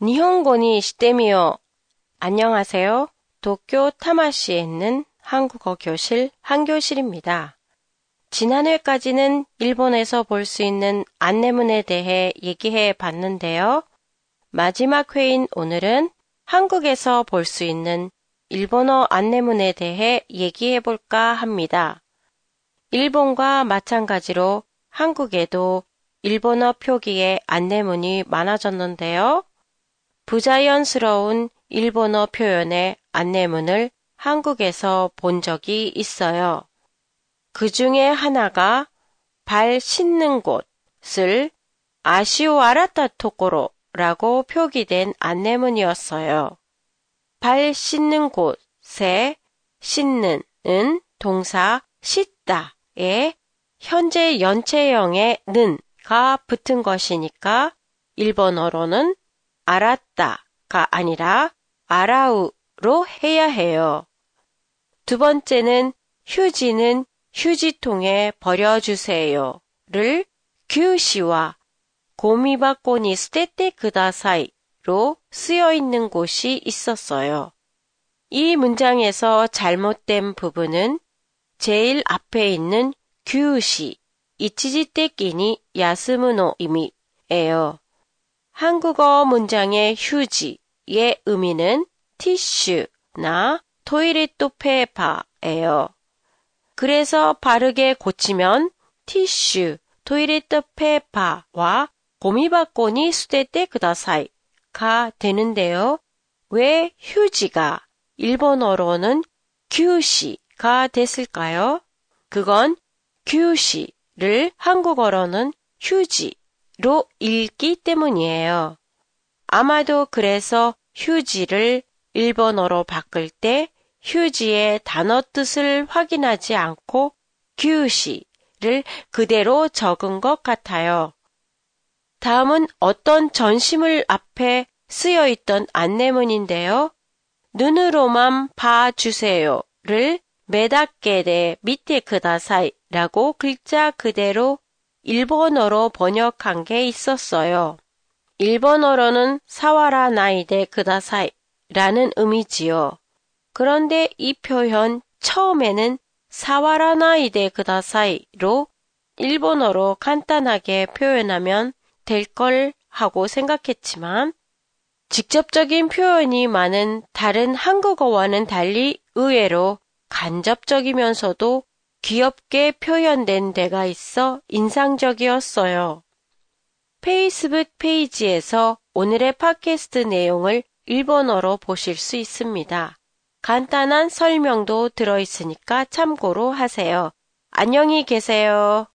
니혼고니 시대미요. 안녕하세요. 도쿄 타마시에 있는 한국어 교실 한교실입니다. 지난 회까지는 일본에서 볼 수 있는 안내문에 대해 얘기해 봤는데요. 마지막 회인 오늘은 한국에서 볼 수 있는 일본어 안내문에 대해 얘기해 볼까 합니다. 일본과 마찬가지로 한국에도 일본어 표기의 안내문이 많아졌는데요. 부자연스러운 일본어 표현의 안내문을 한국에서 본 적이 있어요. 그 중에 하나가 발 씻는 곳을 아시오 아라타 토코로라고 표기된 안내문이었어요. 발 씻는 곳에 씻는은 동사 씻다에 현재 연체형의 는가 붙은 것이니까 일본어로는 알았다가 아니라 알아우로 해야 해요. 두 번째는 휴지는 휴지통에 버려주세요 를 규시와 고미바코니 스테테 그다사이로 쓰여 있는 곳이 있었어요. 이 문장에서 잘못된 부분은 제일 앞에 있는 休止, 一時的に休むの 의미예요. 한국어 문장의 휴지의 의미는 티슈나 토이레토 페이퍼예요. 그래서 바르게 고치면 티슈, 토이레토 페이퍼와 고미바코니 수대때 그다사이가 되는데요. 왜 휴지가 일본어로는 규시가 됐을까요? 그건 규시를 한국어로는 휴지 로 읽기 때문이에요. 아마도 그래서 휴지를 일본어로 바꿀 때 휴지의 단어 뜻을 확인하지 않고 규시를 그대로 적은 것 같아요. 다음은 어떤 전시물 앞에 쓰여 있던 안내문인데요. 눈으로만 봐주세요를 메다게데 밑에 그다사이라고 글자 그대로 일본어로 번역한 게 있었어요. 일본어로는 사와라 나이데 그다사이라는 의미지요. 그런데 이 표현 처음에는 사와라 나이데 그다사이로 일본어로 간단하게 표현하면 될 걸 하고 생각했지만 직접적인 표현이 많은 다른 한국어와는 달리 의외로 간접적이면서도 귀엽게 표현된 데가 있어 인상적이었어요. 페이스북 페이지에서 오늘의 팟캐스트 내용을 일본어로 보실 수 있습니다. 간단한 설명도 들어있으니까 참고로 하세요. 안녕히 계세요.